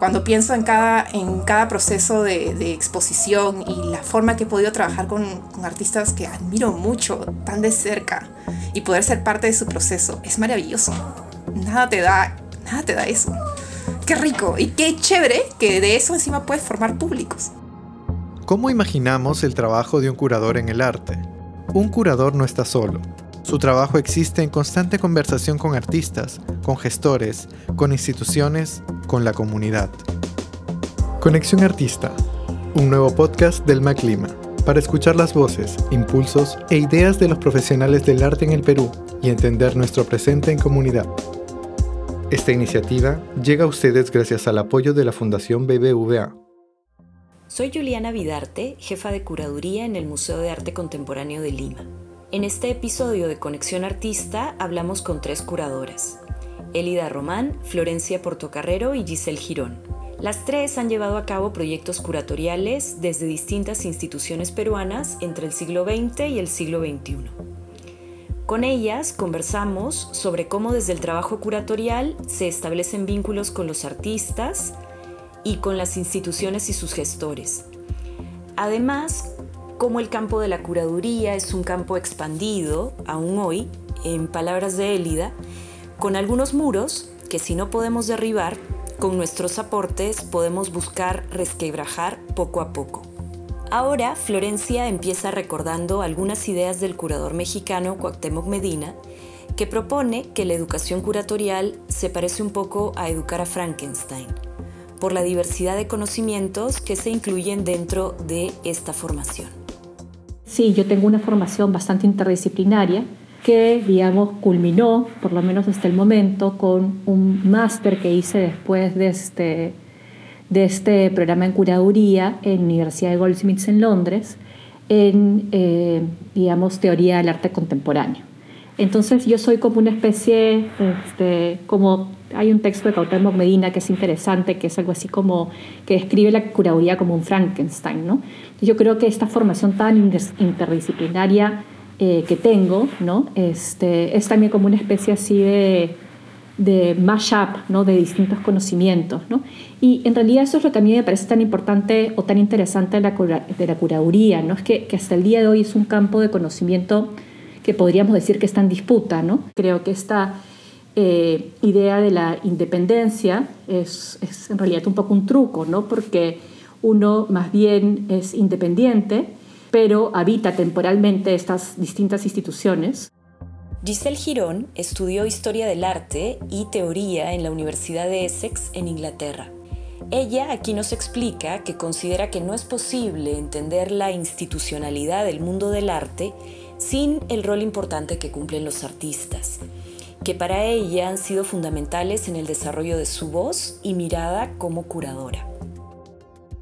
Cuando pienso en cada, en cada proceso de, exposición y la forma que he podido trabajar con, con artistas que admiro mucho, tan de cerca, y poder ser parte de su proceso, es maravilloso. Nada te da, nada te da eso. Qué rico y qué chévere que de eso encima puedes formar públicos. ¿Cómo imaginamos el trabajo de un curador en el arte? Un curador no está solo. Su trabajo existe en constante conversación con artistas, con gestores, con instituciones, con la comunidad. Conexión Artista, un nuevo podcast del MacLima, para escuchar las voces, impulsos e ideas de los profesionales del arte en el Perú y entender nuestro presente en comunidad. Esta iniciativa llega a ustedes gracias al apoyo de la Fundación BBVA. Soy Juliana Vidarte, jefa de curaduría en el Museo de Arte Contemporáneo de Lima. En este episodio de Conexión Artista hablamos con tres curadoras, Elida Román, Florencia Portocarrero y Giselle Girón. Las tres han llevado a cabo proyectos curatoriales desde distintas instituciones peruanas entre el siglo XX y el siglo XXI. Con ellas conversamos sobre cómo desde el trabajo curatorial se establecen vínculos con los artistas, y con las instituciones y sus gestores. Además, como el campo de la curaduría es un campo expandido, aún hoy, en palabras de Élida, con algunos muros que si no podemos derribar, con nuestros aportes podemos buscar resquebrajar poco a poco. Ahora Florencia empieza recordando algunas ideas del curador mexicano Cuauhtémoc Medina, que propone que la educación curatorial se parece un poco a educar a Frankenstein, por la diversidad de conocimientos que se incluyen dentro de esta formación. Sí, yo tengo una formación bastante interdisciplinaria que, digamos, culminó, por lo menos hasta el momento, con un máster que hice después de este, de este programa en curaduría en la Universidad de Goldsmiths en Londres, en, eh, digamos, teoría del arte contemporáneo. Entonces yo soy como una especie, este, como hay un texto de Cuauhtémoc Medina que es interesante, que es algo así como que describe la curaduría como un Frankenstein, ¿no? Yo creo que esta formación tan interdisciplinaria eh, que tengo, ¿no? Este, es también como una especie así de, de mashup, ¿no? De distintos conocimientos, ¿no? Y en realidad eso es lo que a mí me parece tan importante o tan interesante de la, de la curaduría, ¿no? Es que, que hasta el día de hoy es un campo de conocimiento que podríamos decir que está en disputa, ¿no? Creo que esta eh, idea de la independencia es, es, en realidad un poco un truco, ¿no? Porque uno más bien es independiente, pero habita temporalmente estas distintas instituciones. Giselle Girón estudió Historia del Arte y Teoría en la Universidad de Essex en Inglaterra. Ella aquí nos explica que considera que no es posible entender la institucionalidad del mundo del arte sin el rol importante que cumplen los artistas, que para ella han sido fundamentales en el desarrollo de su voz y mirada como curadora.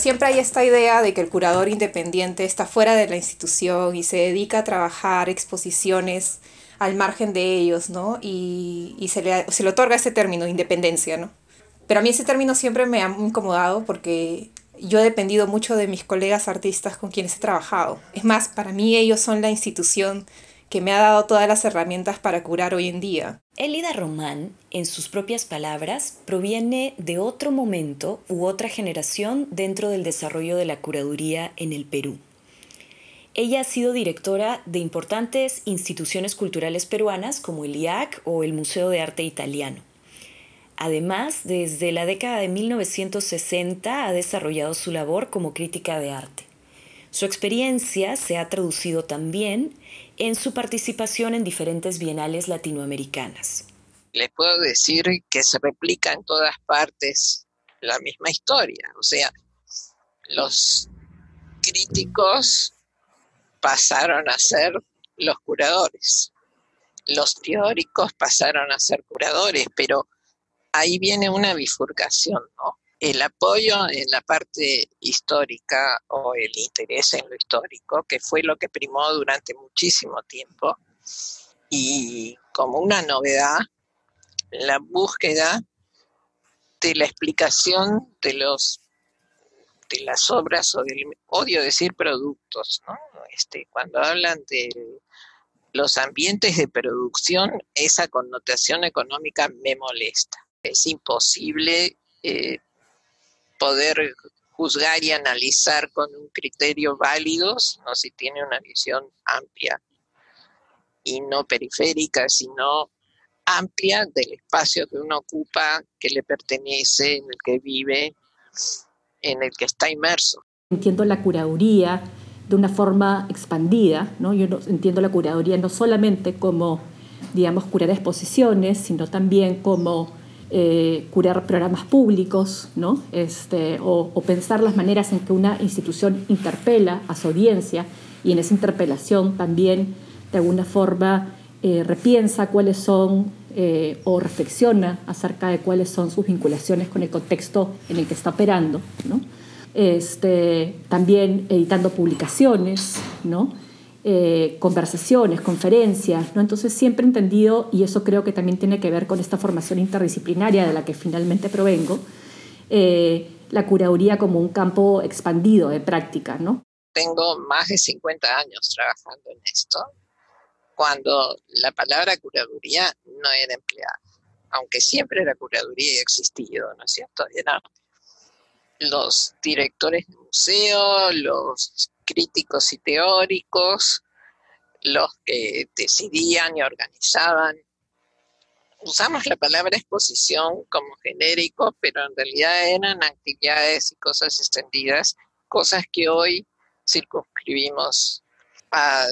Siempre hay esta idea de que el curador independiente está fuera de la institución y se dedica a trabajar exposiciones al margen de ellos, ¿no? Y, se, le, se le otorga ese término, independencia, ¿no? Pero a mí ese término siempre me ha incomodado porque yo he dependido mucho de mis colegas artistas con quienes he trabajado. Es más, para mí ellos son la institución que me ha dado todas las herramientas para curar hoy en día. Elida Román, en sus propias palabras, proviene de otro momento u otra generación dentro del desarrollo de la curaduría en el Perú. Ella ha sido directora de importantes instituciones culturales peruanas como el IAC o el Museo de Arte Italiano. Además, desde la década de 1960 ha desarrollado su labor como crítica de arte. Su experiencia se ha traducido también en su participación en diferentes bienales latinoamericanas. Les puedo decir que se replica en todas partes la misma historia, o sea, los críticos pasaron a ser los curadores, los teóricos pasaron a ser curadores, pero ahí viene una bifurcación, ¿no? El apoyo en la parte histórica o el interés en lo histórico, que fue lo que primó durante muchísimo tiempo, y como una novedad, la búsqueda de la explicación de los de las obras o del odio decir productos, ¿no? Este, cuando hablan de los ambientes de producción, esa connotación económica me molesta es imposible eh, poder juzgar y analizar con un criterio válido, sino si tiene una visión amplia y no periférica, sino amplia del espacio que uno ocupa, que le pertenece, en el que vive, en el que está inmerso. Entiendo la curaduría de una forma expandida, ¿no? Yo entiendo la curaduría no solamente como, digamos, curar exposiciones, sino también como eh, curar programas públicos, ¿no? Este, o, pensar las maneras en que una institución interpela a su audiencia y en esa interpelación también, de alguna forma, eh, repiensa cuáles son eh, o reflexiona acerca de cuáles son sus vinculaciones con el contexto en el que está operando, ¿no? este, también editando publicaciones, ¿no? Eh, conversaciones, conferencias, ¿no? Entonces siempre he entendido, y eso creo que también tiene que ver con esta formación interdisciplinaria de la que finalmente provengo, la curaduría como un campo expandido de práctica, ¿no? Tengo más de 50 años trabajando en esto cuando la palabra curaduría no era empleada, aunque siempre la curaduría ha existido, ¿no es cierto? Eran los directores de museo, los críticos y teóricos, los que decidían y organizaban. Usamos la palabra exposición como genérico, pero en realidad eran actividades y cosas extendidas, cosas que hoy circunscribimos a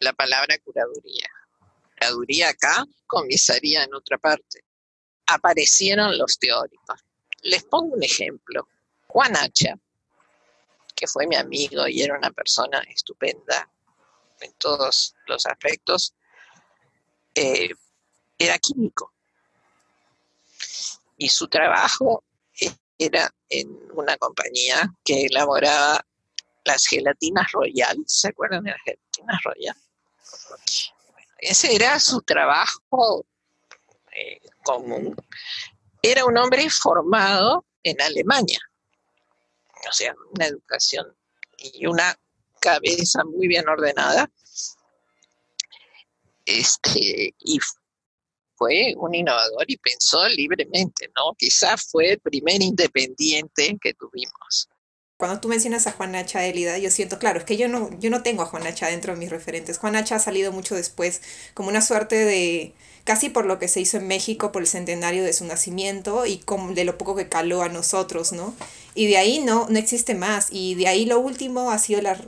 la palabra curaduría. Curaduría acá, comisaría en otra parte. Aparecieron los teóricos. Les pongo un ejemplo. Juan Hacha, que fue mi amigo y era una persona estupenda en todos los aspectos, eh, era químico. Y su trabajo era en una compañía que elaboraba las gelatinas Royal. ¿Se acuerdan de las gelatinas Royal? ese era su trabajo eh, común. Era un hombre formado en Alemania, o sea, una educación y una cabeza muy bien ordenada. Este, y fue un innovador y pensó libremente, ¿no? Quizás fue el primer independiente que tuvimos cuando tú mencionas a Juan Nacha Elida, yo siento, claro, es que yo no, yo no tengo a Juan Nacha dentro de mis referentes. Juan Nacha ha salido mucho después, como una suerte de, casi por lo que se hizo en México, por el centenario de su nacimiento y como de lo poco que caló a nosotros, ¿no? Y de ahí no, no existe más. Y de ahí lo último ha sido las,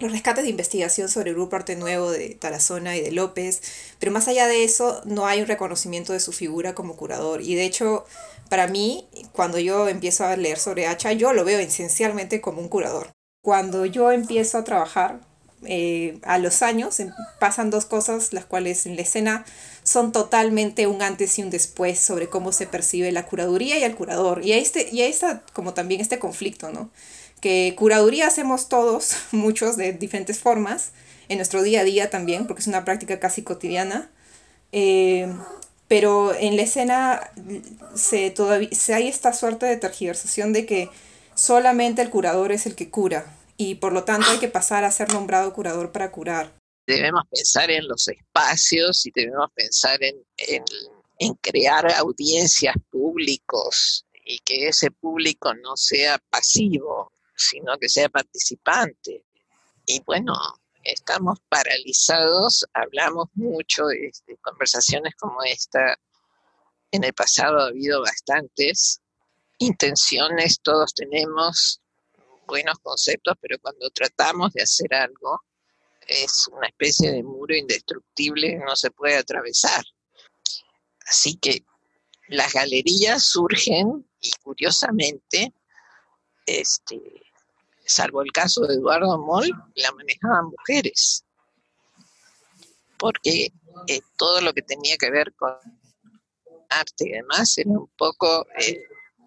los rescates de investigación sobre el Grupo Arte Nuevo de Tarazona y de López. Pero más allá de eso, no hay un reconocimiento de su figura como curador. Y de hecho, para mí, cuando yo empiezo a leer sobre Hacha, yo lo veo esencialmente como un curador. Cuando yo empiezo a trabajar, eh, a los años em, pasan dos cosas, las cuales en la escena son totalmente un antes y un después sobre cómo se percibe la curaduría y el curador. Y ahí, este, y ahí está como también este conflicto, ¿no? Que curaduría hacemos todos, muchos de diferentes formas, en nuestro día a día también, porque es una práctica casi cotidiana. Eh, pero en la escena se, todavía, se hay esta suerte de tergiversación de que solamente el curador es el que cura y por lo tanto hay que pasar a ser nombrado curador para curar. Debemos pensar en los espacios y debemos pensar en, en crear audiencias públicos y que ese público no sea pasivo, sino que sea participante. Y bueno, estamos paralizados, hablamos mucho de, conversaciones como esta. En el pasado ha habido bastantes intenciones, todos tenemos buenos conceptos, pero cuando tratamos de hacer algo, es una especie de muro indestructible, no se puede atravesar. Así que las galerías surgen y curiosamente, este, salvo el caso de Eduardo Moll, la manejaban mujeres, porque eh, todo lo que tenía que ver con arte y demás era un poco eh,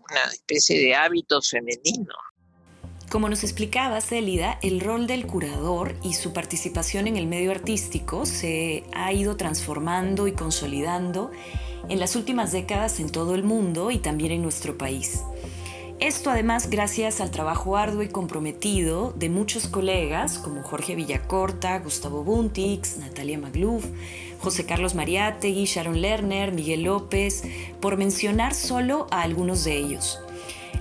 una especie de hábito femenino. Como nos explicaba Célida, el rol del curador y su participación en el medio artístico se ha ido transformando y consolidando en las últimas décadas en todo el mundo y también en nuestro país. Esto además gracias al trabajo arduo y comprometido de muchos colegas como Jorge Villacorta, Gustavo Buntix, Natalia Magluf, José Carlos Mariátegui, Sharon Lerner, Miguel López, por mencionar solo a algunos de ellos.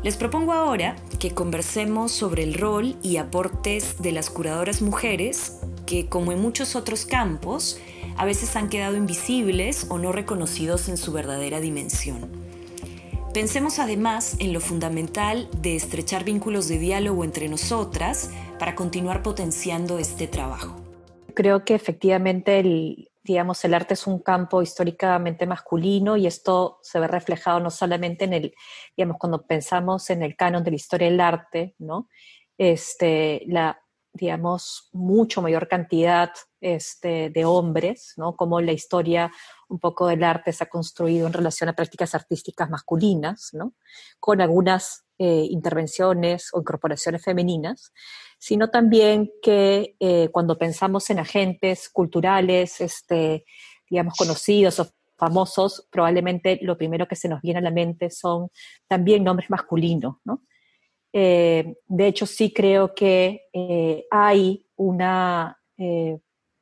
Les propongo ahora que conversemos sobre el rol y aportes de las curadoras mujeres que, como en muchos otros campos, a veces han quedado invisibles o no reconocidos en su verdadera dimensión. Pensemos además en lo fundamental de estrechar vínculos de diálogo entre nosotras para continuar potenciando este trabajo. Creo que efectivamente el, digamos, el arte es un campo históricamente masculino y esto se ve reflejado no solamente en el, digamos, cuando pensamos en el canon de la historia del arte, ¿no? Este, la, digamos, mucho mayor cantidad este, de hombres, ¿no? Como la historia un poco del arte se ha construido en relación a prácticas artísticas masculinas, ¿no? Con algunas eh, intervenciones o incorporaciones femeninas, sino también que eh, cuando pensamos en agentes culturales, este, digamos, conocidos o famosos, probablemente lo primero que se nos viene a la mente son también nombres masculinos, ¿no? Eh, de hecho, sí creo que hay una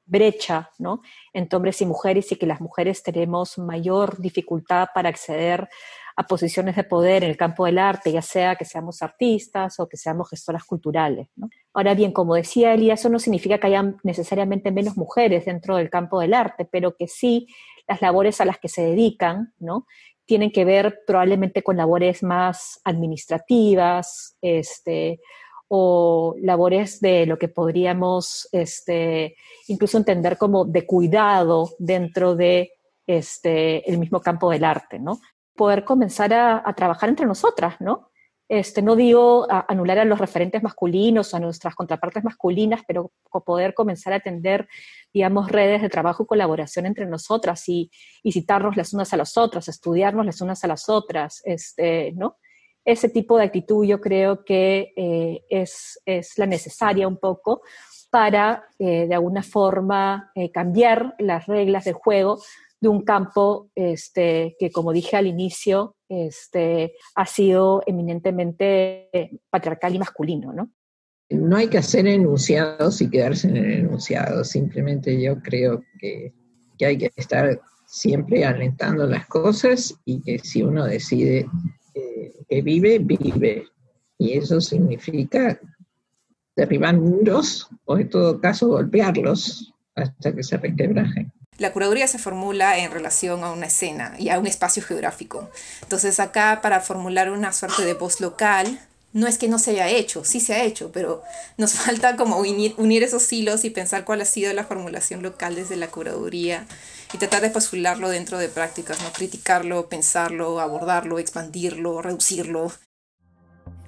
brecha ¿no? entre hombres y mujeres y que las mujeres tenemos mayor dificultad para acceder a posiciones de poder en el campo del arte, ya sea que seamos artistas o que seamos gestoras culturales. Ahora bien, como decía Elia, eso no significa que haya necesariamente menos mujeres dentro del campo del arte, pero que sí las labores a las que se dedican, ¿no? tienen que ver probablemente con labores más administrativas, este, o labores de lo que podríamos este, incluso entender como de cuidado dentro de este, el mismo campo del arte, ¿no? Poder comenzar a, trabajar entre nosotras, ¿no? Este, no digo anular a los referentes masculinos o a nuestras contrapartes masculinas, pero poder comenzar a atender, digamos, redes de trabajo y colaboración entre nosotras y, citarnos las unas a las otras, estudiarnos las unas a las otras, este, ¿no? Ese tipo de actitud yo creo que eh, es, es, la necesaria un poco para, eh, de alguna forma, eh, cambiar las reglas del juego de un campo este, que, como dije al inicio, este, ha sido eminentemente patriarcal y masculino, ¿no? No hay que hacer enunciados y quedarse en el enunciado, simplemente yo creo que, que hay que estar siempre alentando las cosas y que si uno decide que vive, vive. Y eso significa derribar muros o en todo caso golpearlos hasta que se requebrajen. La curaduría se formula en relación a una escena y a un espacio geográfico. Entonces acá para formular una suerte de voz local, no es que no se haya hecho, sí se ha hecho, pero nos falta como unir, esos hilos y pensar cuál ha sido la formulación local desde la curaduría y tratar de postularlo dentro de prácticas, ¿no? criticarlo, pensarlo, abordarlo, expandirlo, reducirlo.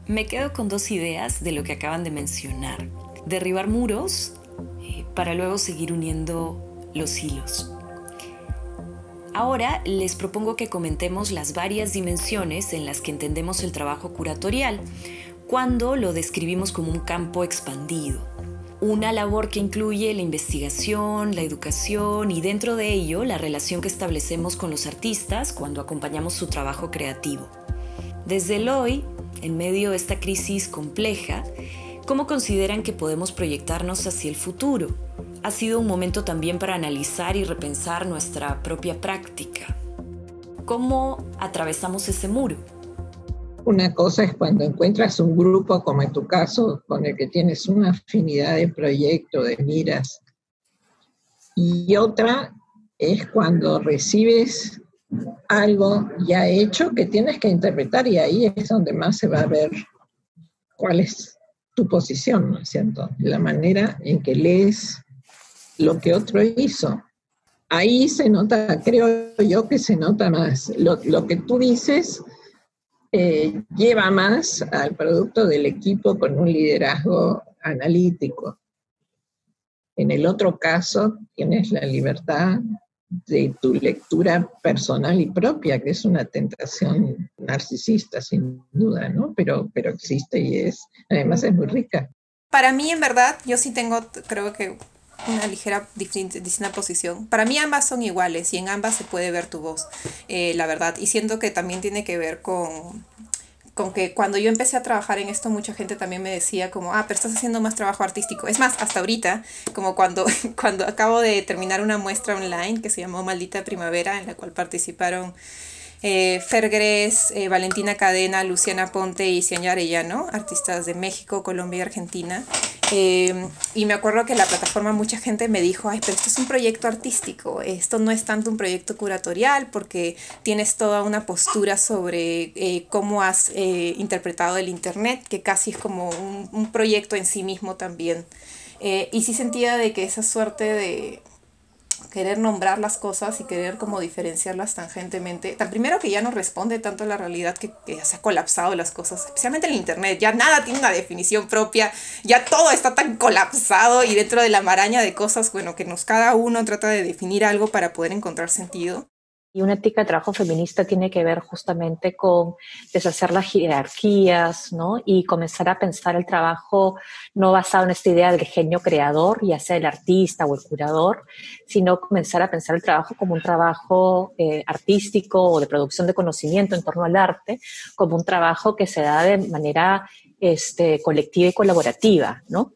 Me quedo con dos ideas de lo que acaban de mencionar. Derribar muros eh, para luego seguir uniendo los hilos. Ahora les propongo que comentemos las varias dimensiones en las que entendemos el trabajo curatorial cuando lo describimos como un campo expandido. Una labor que incluye la investigación, la educación y dentro de ello la relación que establecemos con los artistas cuando acompañamos su trabajo creativo. Desde el hoy, en medio de esta crisis compleja, ¿cómo consideran que podemos proyectarnos hacia el futuro? ha sido un momento también para analizar y repensar nuestra propia práctica. ¿Cómo atravesamos ese muro? Una cosa es cuando encuentras un grupo, como en tu caso, con el que tienes una afinidad de proyecto, de miras, y otra es cuando recibes algo ya hecho que tienes que interpretar y ahí es donde más se va a ver cuál es tu posición, ¿no es cierto? La manera en que lees lo que otro hizo. Ahí se nota, creo yo que se nota más. Lo, que tú dices eh, lleva más al producto del equipo con un liderazgo analítico. En el otro caso, tienes la libertad de tu lectura personal y propia, que es una tentación narcisista, sin duda, ¿no? Pero, pero existe y es, además es muy rica. Para mí, en verdad, yo sí tengo, creo que una ligera distinta posición. Para mí ambas son iguales y en ambas se puede ver tu voz, eh, la verdad. Y siento que también tiene que ver con, con que cuando yo empecé a trabajar en esto, mucha gente también me decía como, ah, pero estás haciendo más trabajo artístico. Es más, hasta ahorita, como cuando, cuando acabo de terminar una muestra online que se llamó Maldita Primavera, en la cual participaron eh, Fergres, eh, Valentina Cadena, Luciana Ponte y Cianya Arellano, artistas de México, Colombia y Argentina. Eh, y me acuerdo que la plataforma mucha gente me dijo, ay, pero esto es un proyecto artístico, esto no es tanto un proyecto curatorial porque tienes toda una postura sobre eh, cómo has interpretado el Internet, que casi es como un, un proyecto en sí mismo también. y sí sentía de que esa suerte de, querer nombrar las cosas y querer como diferenciarlas tangentemente. Tan primero que ya no responde tanto a la realidad que, que ya se ha colapsado las cosas, especialmente el Internet, ya nada tiene una definición propia, ya todo está tan colapsado y dentro de la maraña de cosas, bueno, que nos cada uno trata de definir algo para poder encontrar sentido. Y una ética de trabajo feminista tiene que ver justamente con deshacer las jerarquías, ¿no? Y comenzar a pensar el trabajo no basado en esta idea del genio creador, ya sea el artista o el curador, sino comenzar a pensar el trabajo como un trabajo eh, artístico o de producción de conocimiento en torno al arte, como un trabajo que se da de manera este, colectiva y colaborativa, ¿no?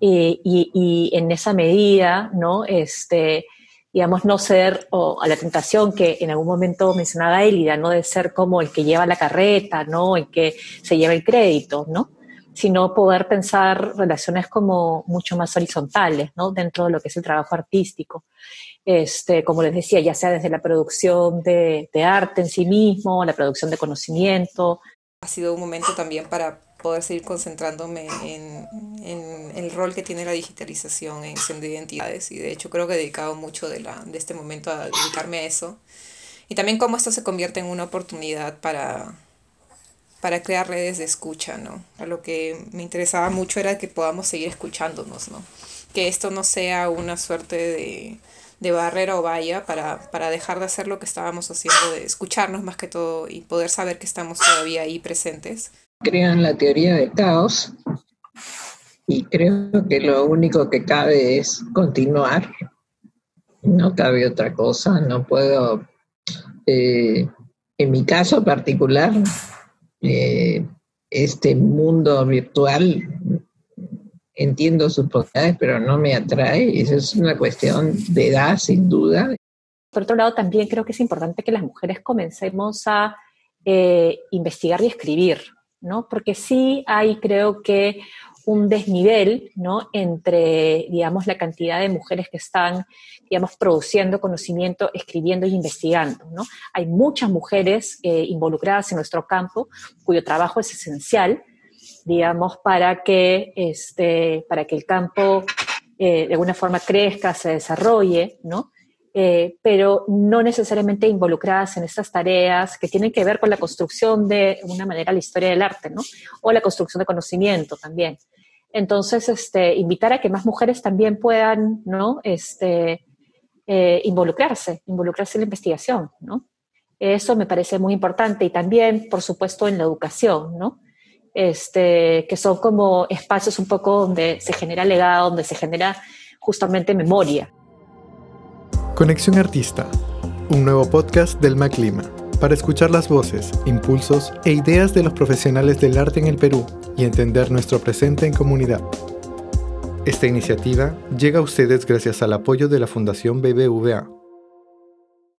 y, y, en esa medida, ¿no? Este, digamos, no ser o a la tentación que en algún momento mencionaba Elida, no de ser como el que lleva la carreta, ¿no? El que se lleva el crédito, ¿no? Sino poder pensar relaciones como mucho más horizontales, ¿no? Dentro de lo que es el trabajo artístico. Este, como les decía, ya sea desde la producción de, de arte en sí mismo, la producción de conocimiento. Ha sido un momento también para poder seguir concentrándome en, en, el rol que tiene la digitalización en Siendo Identidades y de hecho creo que he dedicado mucho de, la, de este momento a dedicarme a eso y también cómo esto se convierte en una oportunidad para, para crear redes de escucha, ¿no? A lo que me interesaba mucho era que podamos seguir escuchándonos, ¿no? Que esto no sea una suerte de, de barrera o valla para, para dejar de hacer lo que estábamos haciendo, de escucharnos más que todo y poder saber que estamos todavía ahí presentes crean la teoría del caos y creo que lo único que cabe es continuar. No cabe otra cosa, no puedo, eh, en mi caso particular, eh, este mundo virtual entiendo sus posibilidades, pero no me atrae. Eso es una cuestión de edad, sin duda. Por otro lado, también creo que es importante que las mujeres comencemos a eh, investigar y escribir. ¿No? Porque sí hay, creo que, un desnivel, ¿no? Entre, digamos, la cantidad de mujeres que están, digamos, produciendo conocimiento, escribiendo y investigando, ¿no? Hay muchas mujeres eh, involucradas en nuestro campo cuyo trabajo es esencial, digamos, para que, este, para que el campo eh, de alguna forma crezca, se desarrolle, ¿no? Eh, pero no necesariamente involucradas en estas tareas que tienen que ver con la construcción de una manera la historia del arte, ¿no? O la construcción de conocimiento también. Entonces, este, invitar a que más mujeres también puedan, ¿no? Este, eh, involucrarse, involucrarse en la investigación, ¿no? Eso me parece muy importante y también, por supuesto, en la educación, ¿no? Este, que son como espacios un poco donde se genera legado, donde se genera justamente memoria. Conexión Artista, un nuevo podcast del MacLima, para escuchar las voces, impulsos e ideas de los profesionales del arte en el Perú y entender nuestro presente en comunidad. Esta iniciativa llega a ustedes gracias al apoyo de la Fundación BBVA